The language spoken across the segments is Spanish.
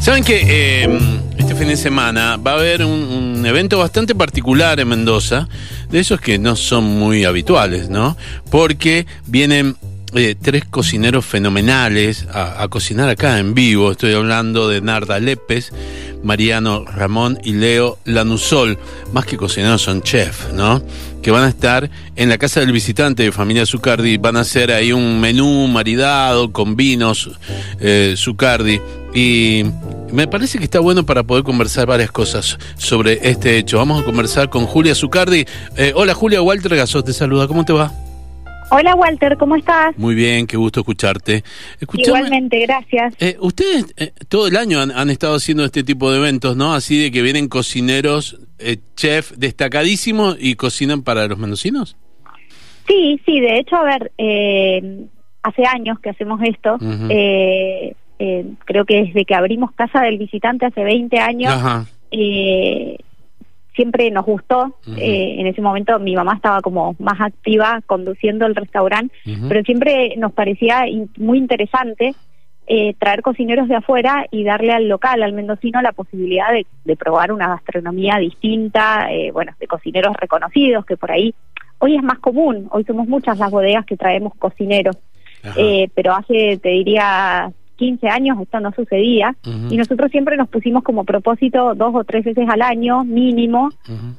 Saben que eh, este fin de semana va a haber un, evento bastante particular en Mendoza, de esos que no son muy habituales, ¿no? Porque vienen eh, tres cocineros fenomenales a, a cocinar acá en vivo. Estoy hablando de Narda Lepes, Mariano Ramón y Leo Lanusol. Más que cocineros son chef, ¿no? Que van a estar en la casa del visitante de familia Zucardi. Van a hacer ahí un menú maridado con vinos eh, Zucardi. Y me parece que está bueno para poder conversar varias cosas sobre este hecho. Vamos a conversar con Julia Zucardi. Eh, hola Julia, Walter Gasos te saluda. ¿Cómo te va? Hola Walter, ¿cómo estás? Muy bien, qué gusto escucharte. Escuchame, Igualmente, gracias. eh, ustedes eh, todo el año han, han estado haciendo este tipo de eventos, ¿no? Así de que vienen cocineros, eh, chef destacadísimos y cocinan para los mendocinos. Sí, sí, de hecho, a ver, eh, hace años que hacemos esto. Eh, eh, creo que desde que abrimos Casa del Visitante hace 20 años, Ajá. eh, siempre nos gustó. Eh, en ese momento mi mamá estaba como más activa conduciendo el restaurante, pero siempre nos parecía in- muy interesante eh, traer cocineros de afuera y darle al local, al mendocino, la posibilidad de, de probar una gastronomía distinta, eh, bueno, de cocineros reconocidos, que por ahí hoy es más común, hoy somos muchas las bodegas que traemos cocineros, eh, pero hace, te diría, 15 años esto no sucedía y nosotros siempre nos pusimos como propósito dos o tres veces al año mínimo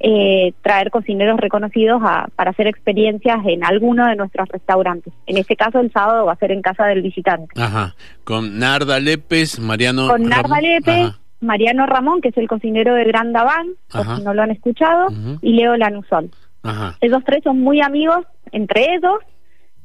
eh, traer cocineros reconocidos a- para hacer experiencias en alguno de nuestros restaurantes. En este caso el sábado va a ser en casa del visitante. Ajá. Con Narda Lepes, Mariano Con Narda Ramón. Ajá. Mariano Ramón, que es el cocinero del Gran Daván, por si no lo han escuchado, y Leo Lanusol. Ajá. Esos tres son muy amigos entre ellos.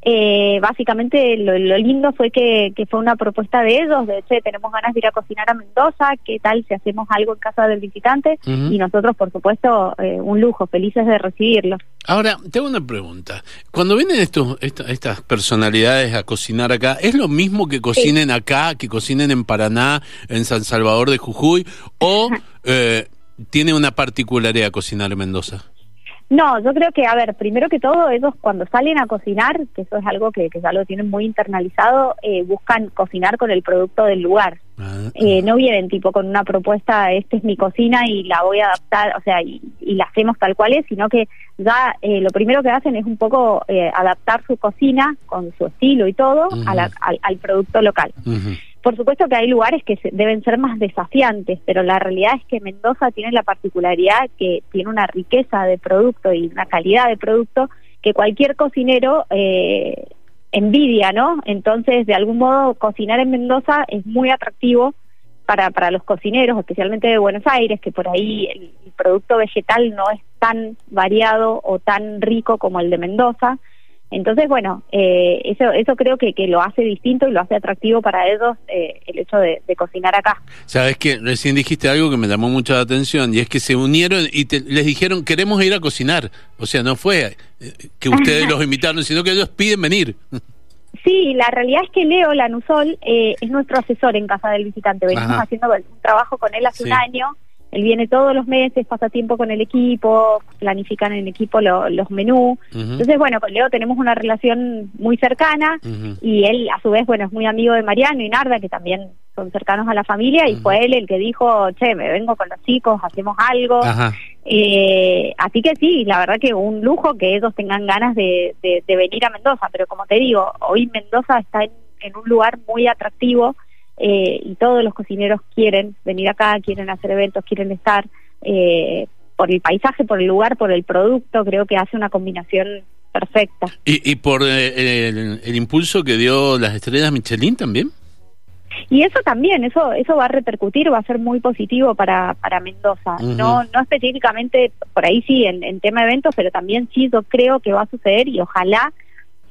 Eh, básicamente lo, lo lindo fue que, que fue una propuesta de ellos, de che, tenemos ganas de ir a cocinar a Mendoza, ¿qué tal si hacemos algo en casa del visitante? Y nosotros, por supuesto, eh, un lujo, felices de recibirlo. Ahora, tengo una pregunta. Cuando vienen estos, esta- estas personalidades a cocinar acá, ¿es lo mismo que cocinen acá, que cocinen en Paraná, en San Salvador de Jujuy? ¿O eh, tiene una particularidad cocinar en Mendoza? No, yo creo que, a ver, primero que todo, ellos cuando salen a cocinar, que eso es algo que, que ya lo tienen muy internalizado, eh, buscan cocinar con el producto del lugar. Ah, Eh, no vienen tipo con una propuesta, esta es mi cocina y la voy a adaptar, o sea, y, y la hacemos tal cual es, sino que ya eh, lo primero que hacen es un poco eh, adaptar su cocina con su estilo y todo a la- al, al producto local. Por supuesto que hay lugares que deben ser más desafiantes, pero la realidad es que Mendoza tiene la particularidad que tiene una riqueza de producto y una calidad de producto que cualquier cocinero eh, envidia, ¿no? Entonces, de algún modo, cocinar en Mendoza es muy atractivo para, para los cocineros, especialmente de Buenos Aires, que por ahí el producto vegetal no es tan variado o tan rico como el de Mendoza. Entonces, bueno, eh, eso, eso creo que, que lo hace distinto y lo hace atractivo para ellos eh, el hecho de, de cocinar acá. Sabes que recién dijiste algo que me llamó mucho la atención y es que se unieron y te- les dijeron queremos ir a cocinar. O sea, no fue eh, que ustedes los invitaron, sino que ellos piden venir. Sí, la realidad es que Leo Lanusol eh, es nuestro asesor en Casa del Visitante. Venimos Ajá. haciendo un trabajo con él hace Sí. un año. Él viene todos los meses, pasa tiempo con el equipo, planifican en equipo lo- los menús. Entonces, bueno, con Leo tenemos una relación muy cercana y él, a su vez, bueno, es muy amigo de Mariano y Narda, que también son cercanos a la familia, y fue él el que dijo, che, me vengo con los chicos, hacemos algo. Ajá. Eh, así que sí, la verdad que un lujo que ellos tengan ganas de, de- de venir a Mendoza, pero como te digo, hoy Mendoza está en, en un lugar muy atractivo eh, y todos los cocineros quieren venir acá, quieren hacer eventos, quieren estar eh, por el paisaje, por el lugar, por el producto, creo que hace una combinación perfecta. ¿Y, y por eh, el, el impulso que dio las estrellas Michelin también? Y eso también, eso eso va a repercutir, va a ser muy positivo para, para Mendoza. No no específicamente, por ahí sí, en, en tema de eventos, pero también sí yo creo que va a suceder y ojalá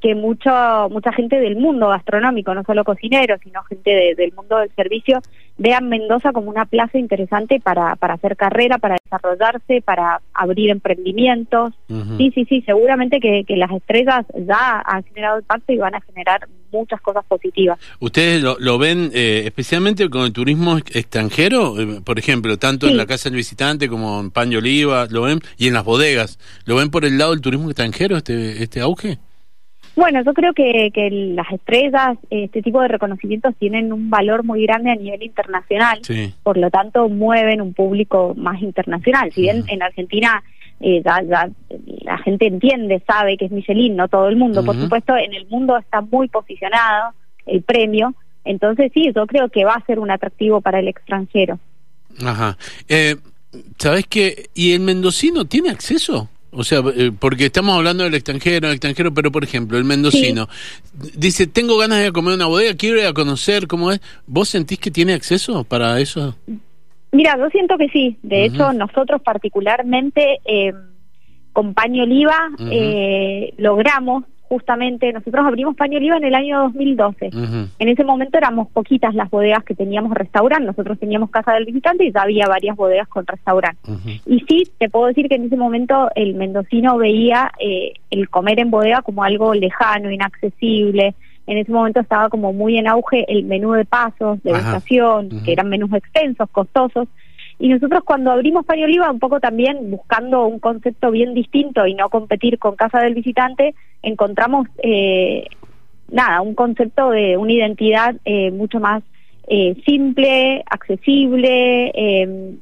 que mucho, mucha gente del mundo gastronómico, no solo cocineros, sino gente de- del mundo del servicio, vean Mendoza como una plaza interesante para, para hacer carrera, para desarrollarse, para abrir emprendimientos. Sí, sí, sí, seguramente que, que las estrellas ya han generado impacto y van a generar muchas cosas positivas. ¿Ustedes lo, lo ven eh, especialmente con el turismo ex- extranjero? Eh, por ejemplo, tanto en la Casa del Visitante como en Pan de Oliva, ¿lo ven? Y en las bodegas, ¿lo ven por el lado del turismo extranjero este, este auge? Bueno, yo creo que, que las estrellas, este tipo de reconocimientos tienen un valor muy grande a nivel internacional, por lo tanto mueven un público más internacional. Si bien en Argentina eh, ya, la gente entiende, sabe que es Michelin, no todo el mundo, por supuesto, en el mundo está muy posicionado el premio, entonces sí, yo creo que va a ser un atractivo para el extranjero. Ajá. Eh, ¿Sabes qué? ¿Y el mendocino tiene acceso? O sea, eh, porque estamos hablando del extranjero, extranjero, pero por ejemplo, el mendocino dice, tengo ganas de comer una bodega, quiero ir a conocer cómo es. ¿Vos sentís que tiene acceso para eso? Mira, yo siento que sí. De hecho, nosotros particularmente eh, con Paño Oliva eh, logramos justamente, nosotros abrimos Paño Oliva en el año 2012. En ese momento éramos poquitas las bodegas que teníamos restaurante, nosotros teníamos Casa del Visitante y ya había varias bodegas con restaurante. Y sí, te puedo decir que en ese momento el mendocino veía eh, el comer en bodega como algo lejano, inaccesible. En ese momento estaba como muy en auge el menú de pasos, de estación, que eran menús extensos, costosos. Y nosotros cuando abrimos Paño Oliva, un poco también buscando un concepto bien distinto y no competir con Casa del Visitante, encontramos, eh, nada, un concepto de una identidad eh, mucho más eh, simple, accesible,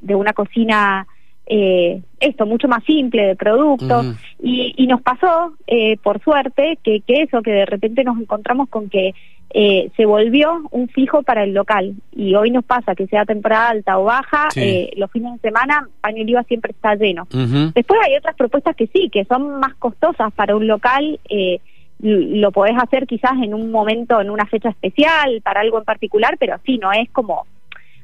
de una cocina eh, esto mucho más simple de producto y, y, nos pasó eh, por suerte que, que, eso que de repente nos encontramos con que eh, se volvió un fijo para el local. Y hoy nos pasa que sea temporada alta o baja eh, los fines de semana Paño Oliva siempre está lleno. Después hay otras propuestas que sí que son más costosas para un local eh, lo podés hacer quizás en un momento en una fecha especial para algo en particular pero sí no es como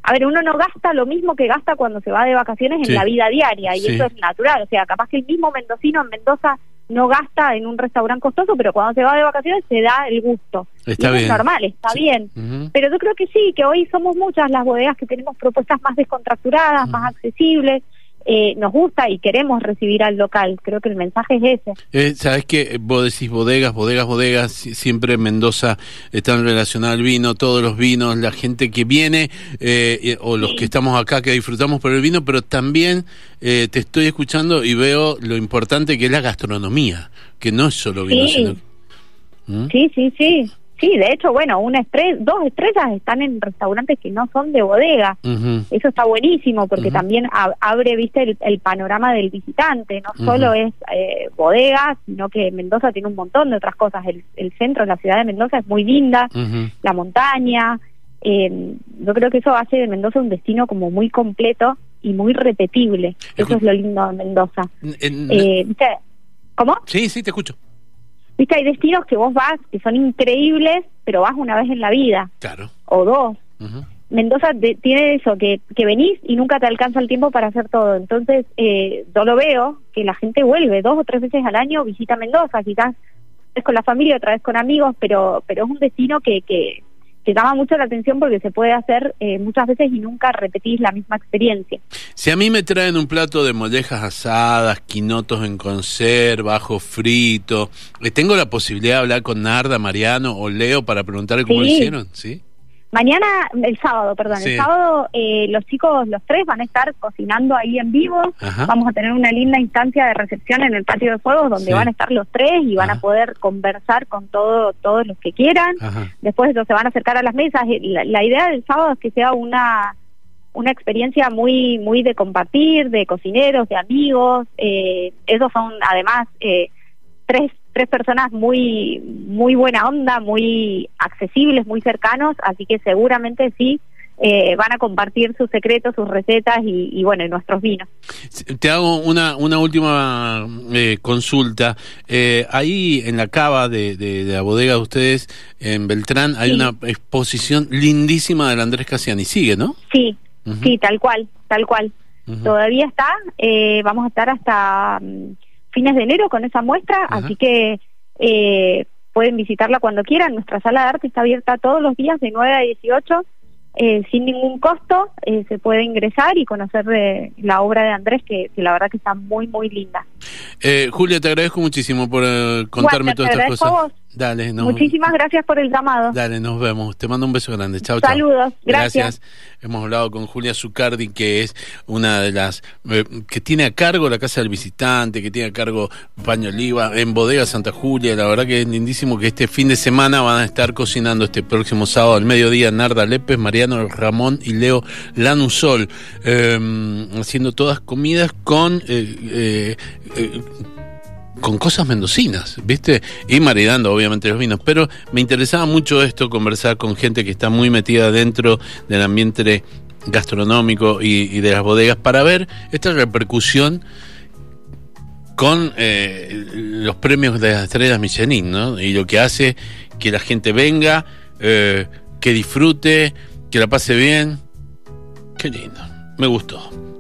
a ver, uno no gasta lo mismo que gasta cuando se va de vacaciones en la vida diaria y eso es natural. O sea, capaz que el mismo mendocino en Mendoza no gasta en un restaurante costoso, pero cuando se va de vacaciones se da el gusto. Está bien. Es normal, está bien. Pero yo creo que sí, que hoy somos muchas las bodegas que tenemos propuestas más descontracturadas, más accesibles, eh, nos gusta y queremos recibir al local. Creo que el mensaje es ese. Eh, Sabes que vos decís bodegas, bodegas, bodegas. Siempre en Mendoza están relacionados al vino, todos los vinos, la gente que viene eh, o los que estamos acá que disfrutamos por el vino, pero también eh, te estoy escuchando y veo lo importante que es la gastronomía, que no es solo vino. Sino... ¿Mm? Sí, sí, sí. Sí, de hecho, bueno, una estrella, dos estrellas están en restaurantes que no son de bodega. Eso está buenísimo porque también abre, viste, el, panorama del visitante. No solo es eh, bodega, sino que Mendoza tiene un montón de otras cosas. El, el centro, la ciudad de Mendoza es muy linda, la montaña. Eh, yo creo que eso hace de Mendoza un destino como muy completo y muy repetible. Eso es lo lindo de Mendoza. Eh, ¿Cómo? Sí, sí, te escucho. Viste, hay destinos que vos vas que son increíbles, pero vas una vez en la vida. Claro. O dos. Mendoza tiene eso, que, que venís y nunca te alcanza el tiempo para hacer todo. Entonces, eh, yo lo veo, que la gente vuelve dos o tres veces al año, visita Mendoza, quizás es con la familia, otra vez con amigos, pero, pero es un destino que, que, que llama mucho la atención porque se puede hacer eh, muchas veces y nunca repetís la misma experiencia. Si a mí me traen un plato de mollejas asadas, quinotos en conserva, ajo frito, eh, ¿tengo la posibilidad de hablar con Narda, Mariano o Leo para preguntarle cómo lo hicieron? ¿Sí? Mañana, el sábado, perdón, el sábado eh, los chicos, los tres, van a estar cocinando ahí en vivo. Vamos a tener una linda instancia de recepción en el patio de fuegos donde van a estar los tres y van a poder conversar con todo, todos los que quieran. Después ellos se van a acercar a las mesas. La, idea del sábado es que sea una una experiencia muy muy de compartir, de cocineros, de amigos. Eh, esos son además eh, tres tres personas muy muy buena onda, muy accesibles, muy cercanos, así que seguramente sí eh, van a compartir sus secretos, sus recetas y, bueno, nuestros vinos. Te hago una, una última eh, consulta. Eh, ahí en la cava de, de, la bodega de ustedes, en Beltrán, hay una exposición lindísima del Andrés Casiani. Sigue, ¿no? Sí, sí, tal cual, tal cual. Todavía está. vamos a estar hasta... Fines de enero con esa muestra, así que eh, pueden visitarla cuando quieran. Nuestra sala de arte está abierta todos los días de 9 a 18. Eh, sin ningún costo eh, se puede ingresar y conocer la obra de Andrés que, la verdad que está muy muy linda Julia te agradezco muchísimo por contarme todas estas cosas Dale, nos, Muchísimas gracias por el llamado. Dale, nos vemos. Te mando un beso grande. Chao, chao. Saludos, gracias. Hemos hablado con Julia Zucardi, que es una de las eh, que tiene a cargo la Casa del Visitante, que tiene a cargo Paño Oliva en Bodega Santa Julia. La verdad que es lindísimo que este fin de semana van a estar cocinando este próximo sábado al mediodía Narda Lépez, Mariano Ramón y Leo Lanusol, eh, haciendo todas comidas con... Eh, con cosas mendocinas, ¿viste? Y maridando, obviamente, los vinos. Pero me interesaba mucho esto, conversar con gente que está muy metida dentro del ambiente gastronómico y, de las bodegas para ver esta repercusión con eh, los premios de las estrellas Michelin, ¿no? Y lo que hace que la gente venga, eh, que disfrute, que la pase bien. Qué lindo, me gustó.